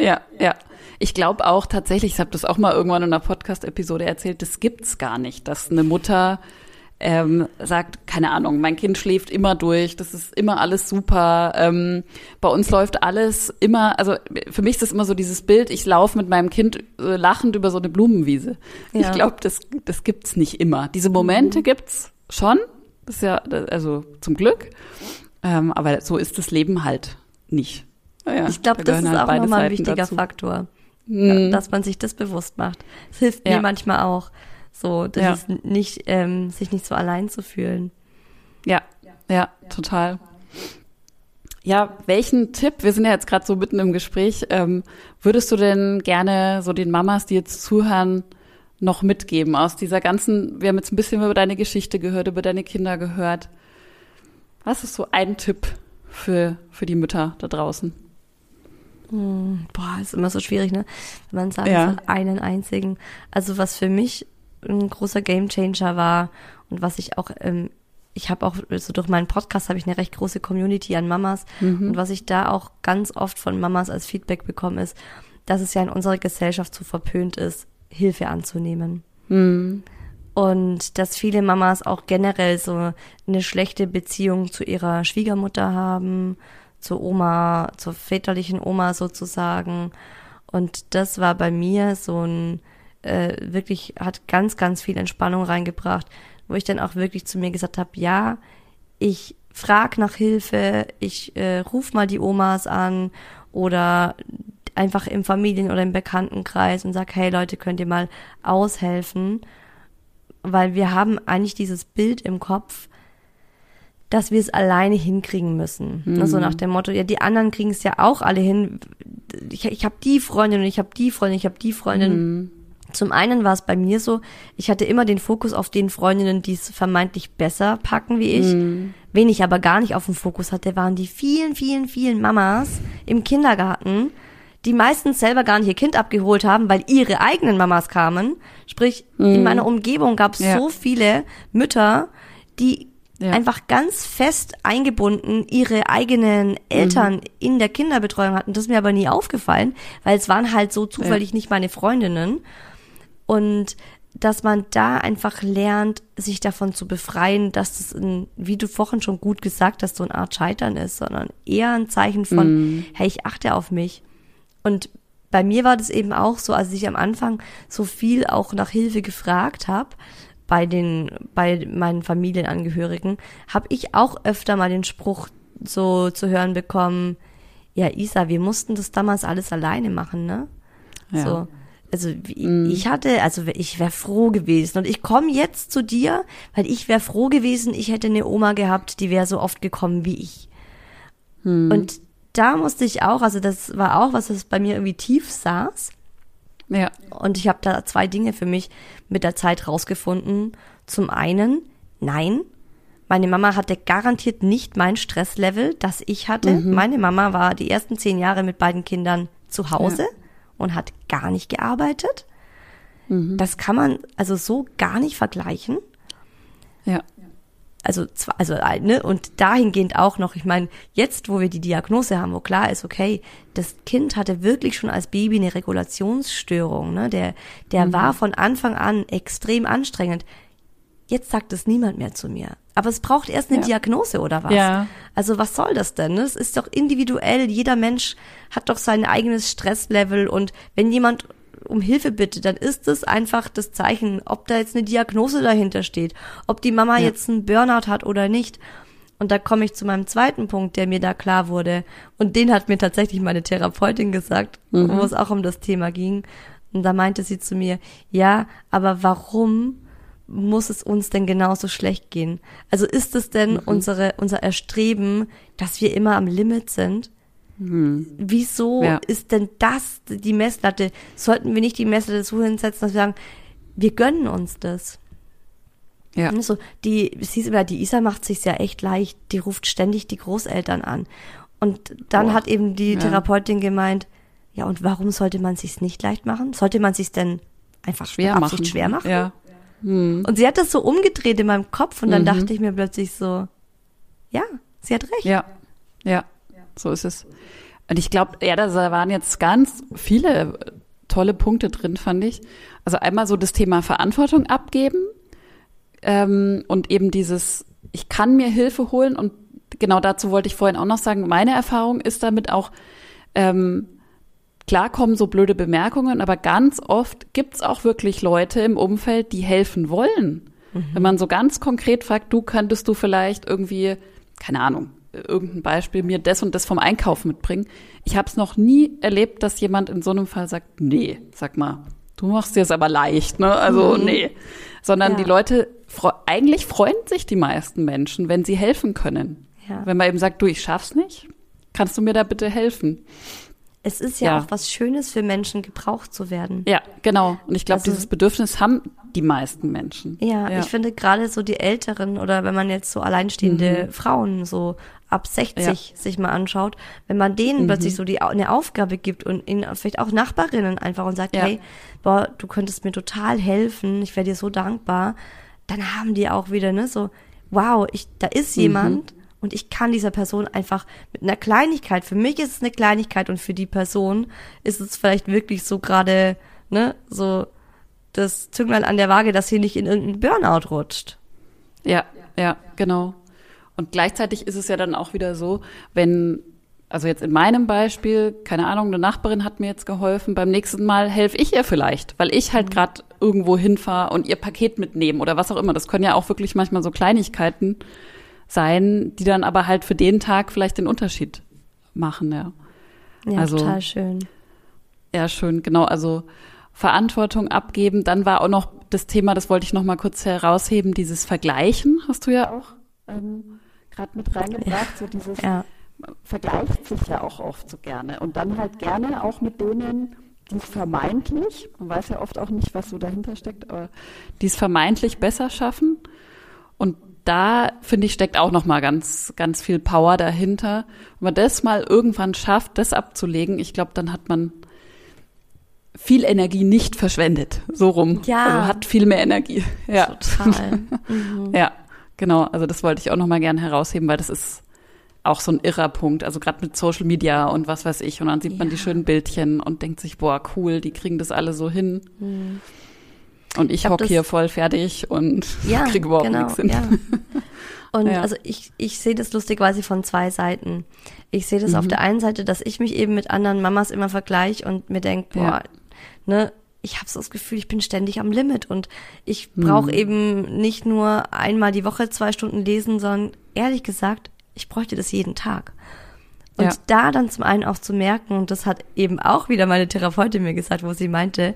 Ja, ja. Ich glaube auch tatsächlich, ich habe das auch mal irgendwann in einer Podcast-Episode erzählt, das gibt's gar nicht, dass eine Mutter ähm, sagt, keine Ahnung, mein Kind schläft immer durch, das ist immer alles super, ähm, bei uns läuft alles immer, also für mich ist das immer so dieses Bild, ich laufe mit meinem Kind äh, lachend über so eine Blumenwiese. Ja. Ich glaube, das, das gibt's nicht immer. Diese Momente mhm. gibt's schon, das ist ja, also zum Glück, ähm, aber so ist das Leben halt nicht. Ja, ich glaube, da das ist halt auch nochmal ein wichtiger dazu. Faktor, mhm. dass man sich das bewusst macht. Es hilft ja. mir manchmal auch, so, dass ja. es nicht, ähm, sich nicht so allein zu fühlen. Ja, ja, total. Ja, welchen Tipp, wir sind ja jetzt gerade so mitten im Gespräch, ähm, würdest du denn gerne so den Mamas, die jetzt zuhören, noch mitgeben aus dieser ganzen, wir haben jetzt ein bisschen über deine Geschichte gehört, über deine Kinder gehört. Was ist so ein Tipp für, für die Mütter da draußen? Hm, boah, ist immer so schwierig, ne? Wenn man sagt, ja. einen einzigen. Also was für mich ein großer Gamechanger war und was ich auch, ähm, ich habe auch, also durch meinen Podcast habe ich eine recht große Community an Mamas mhm. und was ich da auch ganz oft von Mamas als Feedback bekomme, ist, dass es ja in unserer Gesellschaft so verpönt ist, Hilfe anzunehmen. Mhm. Und dass viele Mamas auch generell so eine schlechte Beziehung zu ihrer Schwiegermutter haben, zur Oma, zur väterlichen Oma sozusagen. Und das war bei mir so ein, äh, wirklich, hat ganz, ganz viel Entspannung reingebracht, wo ich dann auch wirklich zu mir gesagt habe, ja, ich frag nach Hilfe, ich äh, ruf mal die Omas an oder einfach im Familien- oder im Bekanntenkreis und sag, hey Leute, könnt ihr mal aushelfen? Weil wir haben eigentlich dieses Bild im Kopf, dass wir es alleine hinkriegen müssen. Mhm. Also nach dem Motto, ja, die anderen kriegen es ja auch alle hin. Ich, ich habe die Freundin und ich habe die Freundin, ich habe die Freundin. Mhm. Zum einen war es bei mir so, ich hatte immer den Fokus auf den Freundinnen, die es vermeintlich besser packen wie ich. Mhm. Wen ich aber gar nicht auf dem Fokus hatte, waren die vielen, vielen, vielen Mamas im Kindergarten, die meistens selber gar nicht ihr Kind abgeholt haben, weil ihre eigenen Mamas kamen. Sprich, mhm. in meiner Umgebung gab es ja. so viele Mütter, die ja. einfach ganz fest eingebunden ihre eigenen Eltern mhm. in der Kinderbetreuung hatten. Das ist mir aber nie aufgefallen, weil es waren halt so zufällig ja. nicht meine Freundinnen. Und dass man da einfach lernt, sich davon zu befreien, dass das, ein, wie du vorhin schon gut gesagt hast, so eine Art Scheitern ist, sondern eher ein Zeichen von, mhm. hey, ich achte auf mich. Und bei mir war das eben auch so, als ich am Anfang so viel auch nach Hilfe gefragt habe, bei den, bei meinen Familienangehörigen, habe ich auch öfter mal den Spruch so zu hören bekommen, ja, Isa, wir mussten das damals alles alleine machen, ne? Ja. So. Also mhm. ich hatte, also ich wäre froh gewesen und ich komme jetzt zu dir, weil ich wäre froh gewesen, ich hätte eine Oma gehabt, die wäre so oft gekommen wie ich. Mhm. Und da musste ich auch, also das war auch was, was bei mir irgendwie tief saß. Ja. Und ich habe da zwei Dinge für mich mit der Zeit rausgefunden. Zum einen, nein, meine Mama hatte garantiert nicht mein Stresslevel, das ich hatte. Mhm. Meine Mama war die ersten zehn Jahre mit beiden Kindern zu Hause ja. Und hat gar nicht gearbeitet. Mhm. Das kann man also so gar nicht vergleichen. Ja also also ne und dahingehend auch noch, ich meine, jetzt wo wir die Diagnose haben, wo klar ist, okay, das Kind hatte wirklich schon als Baby eine Regulationsstörung, ne? Der der mhm. war von Anfang an extrem anstrengend. Jetzt sagt es niemand mehr zu mir. Aber es braucht erst eine ja. Diagnose oder was? Ja. Also was soll das denn? Es ist doch individuell. Jeder Mensch hat doch sein eigenes Stresslevel und wenn jemand um Hilfe bitte, dann ist es einfach das Zeichen, ob da jetzt eine Diagnose dahinter steht, ob die Mama ja. jetzt einen Burnout hat oder nicht. Und da komme ich zu meinem zweiten Punkt, der mir da klar wurde. Und den hat mir tatsächlich meine Therapeutin gesagt, mhm. wo es auch um das Thema ging. Und da meinte sie zu mir, ja, aber warum muss es uns denn genauso schlecht gehen? Also ist es denn mhm. unsere, unser Erstreben, dass wir immer am Limit sind? Hm. Wieso ja. ist denn das die Messlatte? Sollten wir nicht die Messlatte so hinsetzen, dass wir sagen, wir gönnen uns das? Ja. So, die, hieß immer, die Isa macht sich ja echt leicht, die ruft ständig die Großeltern an. Und dann oh. hat eben die ja. Therapeutin gemeint, ja, und warum sollte man sich's nicht leicht machen? Sollte man sich's denn einfach schwer machen? schwer machen? Ja. Hm. Und sie hat das so umgedreht in meinem Kopf und dann mhm. dachte ich mir plötzlich so, ja, sie hat recht. Ja, ja. So ist es. Und ich glaube, ja, da waren jetzt ganz viele tolle Punkte drin, fand ich. Also einmal so das Thema Verantwortung abgeben ähm, und eben dieses, ich kann mir Hilfe holen und genau dazu wollte ich vorhin auch noch sagen, meine Erfahrung ist damit auch, ähm, klar kommen so blöde Bemerkungen, aber ganz oft gibt's auch wirklich Leute im Umfeld, die helfen wollen. Mhm. Wenn man so ganz konkret fragt, du könntest du vielleicht irgendwie, keine Ahnung, irgendein Beispiel, mir das und das vom Einkauf mitbringen. Ich habe es noch nie erlebt, dass jemand in so einem Fall sagt, nee, sag mal, du machst dir es aber leicht, ne? Also mhm. nee. Sondern ja. die Leute, eigentlich freuen sich die meisten Menschen, wenn sie helfen können. Ja. Wenn man eben sagt, du, ich schaff's nicht, kannst du mir da bitte helfen? Es ist ja, ja, auch was Schönes für Menschen, gebraucht zu werden. Ja, genau. Und ich glaube, also, dieses Bedürfnis haben die meisten Menschen. Ja, ja. ich finde gerade so die Älteren oder wenn man jetzt so alleinstehende mhm. Frauen so ab 60 ja. sich mal anschaut, wenn man denen mhm. plötzlich so die eine Aufgabe gibt und ihnen vielleicht auch Nachbarinnen einfach und sagt, hey, boah, du könntest mir total helfen, ich wäre dir so dankbar, dann haben die auch wieder ne so, wow, ich da ist mhm. jemand, mhm und ich kann dieser Person einfach mit einer Kleinigkeit, für mich ist es eine Kleinigkeit und für die Person ist es vielleicht wirklich so gerade, ne, so das Zünglein an der Waage, dass sie nicht in irgendeinen Burnout rutscht. Ja, ja, genau. Und gleichzeitig ist es ja dann auch wieder so, wenn, also jetzt in meinem Beispiel, keine Ahnung, eine Nachbarin hat mir jetzt geholfen, beim nächsten Mal helfe ich ihr vielleicht, weil ich halt mhm. gerade irgendwo hinfahre und ihr Paket mitnehmen oder was auch immer. Das können ja auch wirklich manchmal so Kleinigkeiten sein, die dann aber halt für den Tag vielleicht den Unterschied machen, ja. Ja, also, total schön. Ja, schön, genau. Also Verantwortung abgeben. Dann war auch noch das Thema, das wollte ich noch mal kurz herausheben, dieses Vergleichen, hast du ja auch ähm, gerade mit reingebracht, so dieses ja. vergleicht sich ja auch oft so gerne und dann halt gerne auch mit denen, die es vermeintlich, man weiß ja oft auch nicht, was so dahinter steckt, aber die es vermeintlich besser schaffen. Und da finde ich steckt auch noch mal ganz ganz viel Power dahinter. Wenn man das mal irgendwann schafft, das abzulegen, ich glaube, dann hat man viel Energie nicht verschwendet, so rum. Ja. Also hat viel mehr Energie. Ja. Total. Mhm. ja, genau. Also das wollte ich auch noch mal gerne herausheben, weil das ist auch so ein irrer Punkt. Also gerade mit Social Media und was weiß ich. Und dann sieht ja. man die schönen Bildchen und denkt sich, boah, cool, die kriegen das alle so hin. Mhm. Und ich, ich hocke hier voll fertig und ja, kriege überhaupt genau, nichts hin. Ja. Und ja. also ich, ich sehe das lustig quasi von zwei Seiten. Ich sehe das mhm. auf der einen Seite, dass ich mich eben mit anderen Mamas immer vergleiche und mir denke, boah, ja. ne, ich habe so das Gefühl, ich bin ständig am Limit und ich brauche mhm. eben nicht nur einmal die Woche zwei Stunden lesen, sondern ehrlich gesagt, ich bräuchte das jeden Tag. Und ja. da dann zum einen auch zu merken, und das hat eben auch wieder meine Therapeutin mir gesagt, wo sie meinte,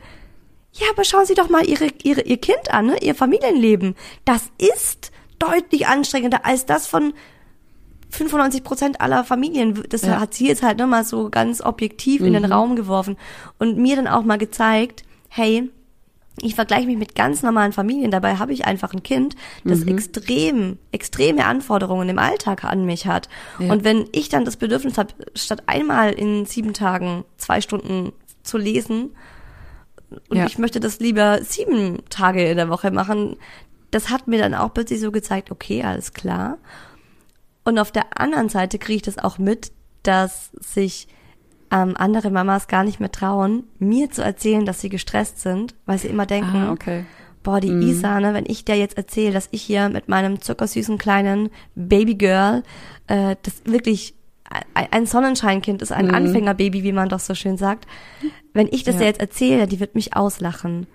ja, aber schauen Sie doch mal ihre, ihre, Ihr Kind an, ne? Ihr Familienleben. Das ist deutlich anstrengender als das von 95 Prozent aller Familien. Das ja. hat sie jetzt halt nochmal so ganz objektiv mhm. in den mhm. Raum geworfen und mir dann auch mal gezeigt, hey, ich vergleiche mich mit ganz normalen Familien. Dabei habe ich einfach ein Kind, das mhm. extrem, extreme Anforderungen im Alltag an mich hat. Ja. Und wenn ich dann das Bedürfnis habe, statt einmal in sieben Tagen zwei Stunden zu lesen, und ja. ich möchte das lieber sieben Tage in der Woche machen. Das hat mir dann auch plötzlich so gezeigt, okay, alles klar. Und auf der anderen Seite kriege ich das auch mit, dass sich ähm, andere Mamas gar nicht mehr trauen, mir zu erzählen, dass sie gestresst sind, weil sie immer denken, ah, okay. boah, die mhm. Isa, ne, wenn ich der jetzt erzähle, dass ich hier mit meinem zuckersüßen kleinen Babygirl äh, das wirklich ein Sonnenscheinkind ist ein mhm. Anfängerbaby, wie man doch so schön sagt. Wenn ich das ja. jetzt erzähle, die wird mich auslachen.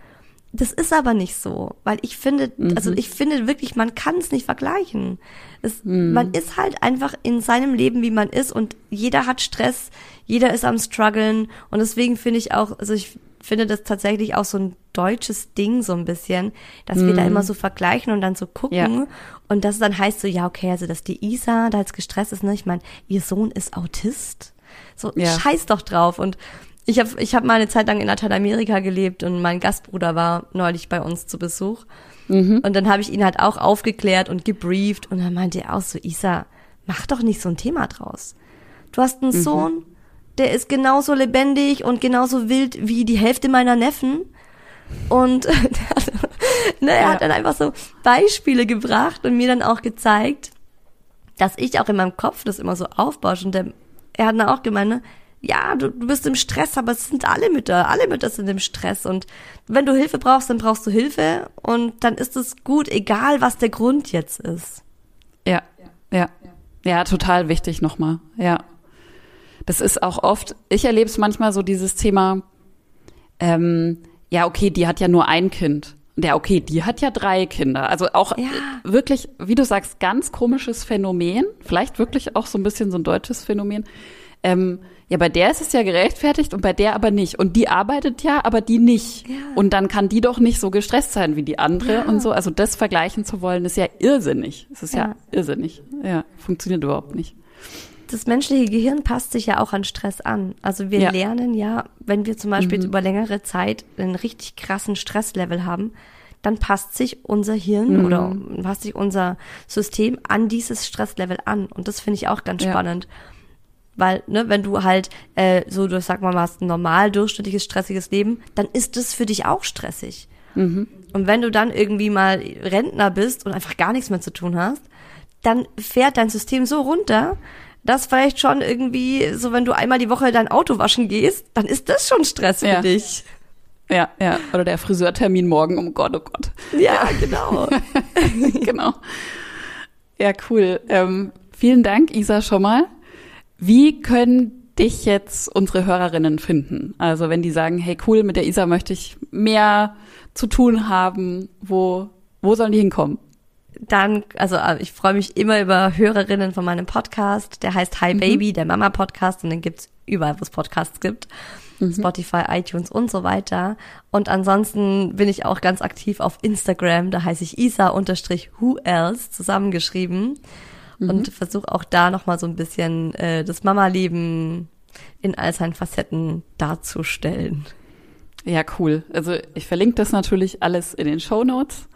Das ist aber nicht so, weil ich finde, mhm. also ich finde wirklich, man kann es nicht vergleichen. Es, mhm. Man ist halt einfach in seinem Leben, wie man ist und jeder hat Stress, jeder ist am struggeln und deswegen finde ich auch, also ich finde das tatsächlich auch so ein deutsches Ding so ein bisschen, dass mhm. wir da mhm. immer so vergleichen und dann so gucken ja. und das dann heißt so, ja, okay, also dass die Isa da jetzt gestresst ist, ne? Ich meine, ihr Sohn ist Autist. So, ja. scheiß doch drauf. Und ich habe ich hab mal eine Zeit lang in Lateinamerika gelebt und mein Gastbruder war neulich bei uns zu Besuch. Mhm. Und dann habe ich ihn halt auch aufgeklärt und gebrieft und dann meinte er auch so, Isa, mach doch nicht so ein Thema draus. Du hast einen mhm. Sohn, der ist genauso lebendig und genauso wild wie die Hälfte meiner Neffen. Und ne, er ja. hat dann einfach so Beispiele gebracht und mir dann auch gezeigt, dass ich auch in meinem Kopf das immer so aufbausche. Und der, er hat dann auch gemeint, ne, ja, du, du bist im Stress, aber es sind alle Mütter, alle Mütter sind im Stress. Und wenn du Hilfe brauchst, dann brauchst du Hilfe und dann ist es gut, egal was der Grund jetzt ist. Ja, ja, ja, total wichtig nochmal, ja das ist auch oft, ich erlebe es manchmal so dieses Thema, ähm, ja, okay, die hat ja nur ein Kind. ja, okay, die hat ja drei Kinder. Also auch Ja. wirklich, wie du sagst, ganz komisches Phänomen. Vielleicht wirklich auch so ein bisschen so ein deutsches Phänomen. Ähm, ja, bei der ist es ja gerechtfertigt und bei der aber nicht. Und die arbeitet ja, aber die nicht. Ja. Und dann kann die doch nicht so gestresst sein wie die andere Ja. und so. Also das vergleichen zu wollen, ist ja irrsinnig. Es ist ja. Ja. irrsinnig. Ja, funktioniert überhaupt nicht. Das menschliche Gehirn passt sich ja auch an Stress an. Also wir Ja. lernen ja, wenn wir zum Beispiel über längere Zeit einen richtig krassen Stresslevel haben, dann passt sich unser Hirn oder passt sich unser System an dieses Stresslevel an. Und das finde ich auch ganz Ja. spannend. Weil, ne, wenn du halt äh, so, du sag mal, hast ein normal durchschnittliches, stressiges Leben, dann ist das für dich auch stressig. Und wenn du dann irgendwie mal Rentner bist und einfach gar nichts mehr zu tun hast, dann fährt dein System so runter, dass vielleicht schon irgendwie, so wenn du einmal die Woche dein Auto waschen gehst, dann ist das schon Stress für Ja. dich. Ja, ja. Oder der Friseurtermin morgen, oh Gott, oh Gott. Ja, genau. genau. Ja, cool. Ähm, vielen Dank, Isa, schon mal. Wie können dich jetzt unsere Hörerinnen finden? Also wenn die sagen, hey cool, mit der Isa möchte ich mehr zu tun haben, wo, wo sollen die hinkommen? Dann, also äh, ich freue mich immer über Hörerinnen von meinem Podcast. Der heißt Hi Baby, der Mama-Podcast und den gibt's überall, wo es Podcasts gibt. Spotify, iTunes und so weiter. Und ansonsten bin ich auch ganz aktiv auf Instagram. Da heiße ich Isa-Who Else zusammengeschrieben. Und versuche auch da nochmal so ein bisschen äh, das Mama-Leben in all seinen Facetten darzustellen. Ja, cool. Also ich verlinke das natürlich alles in den Show Notes,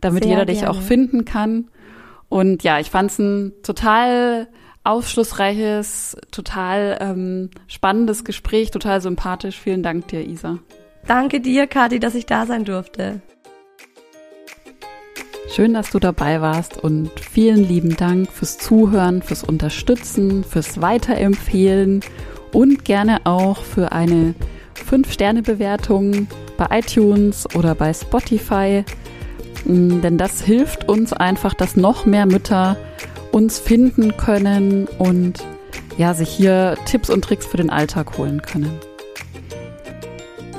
damit Sehr jeder dich gerne. auch finden kann. Und ja, ich fand es ein total aufschlussreiches, total ähm, spannendes Gespräch, total sympathisch. Vielen Dank dir, Isa. Danke dir, Kathi, dass ich da sein durfte. Schön, dass du dabei warst und vielen lieben Dank fürs Zuhören, fürs Unterstützen, fürs Weiterempfehlen und gerne auch für eine 5-Sterne-Bewertung bei iTunes oder bei Spotify. Mm, Denn das hilft uns einfach, dass noch mehr Mütter uns finden können und ja, sich hier Tipps und Tricks für den Alltag holen können.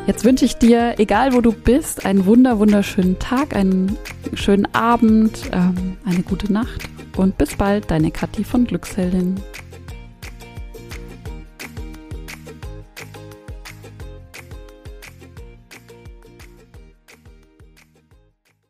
Jetzt wünsche ich dir, egal wo du bist, einen wunder wunderschönen Tag, einen schönen Abend, ähm, eine gute Nacht und bis bald, deine Kathi von Glücksheldin.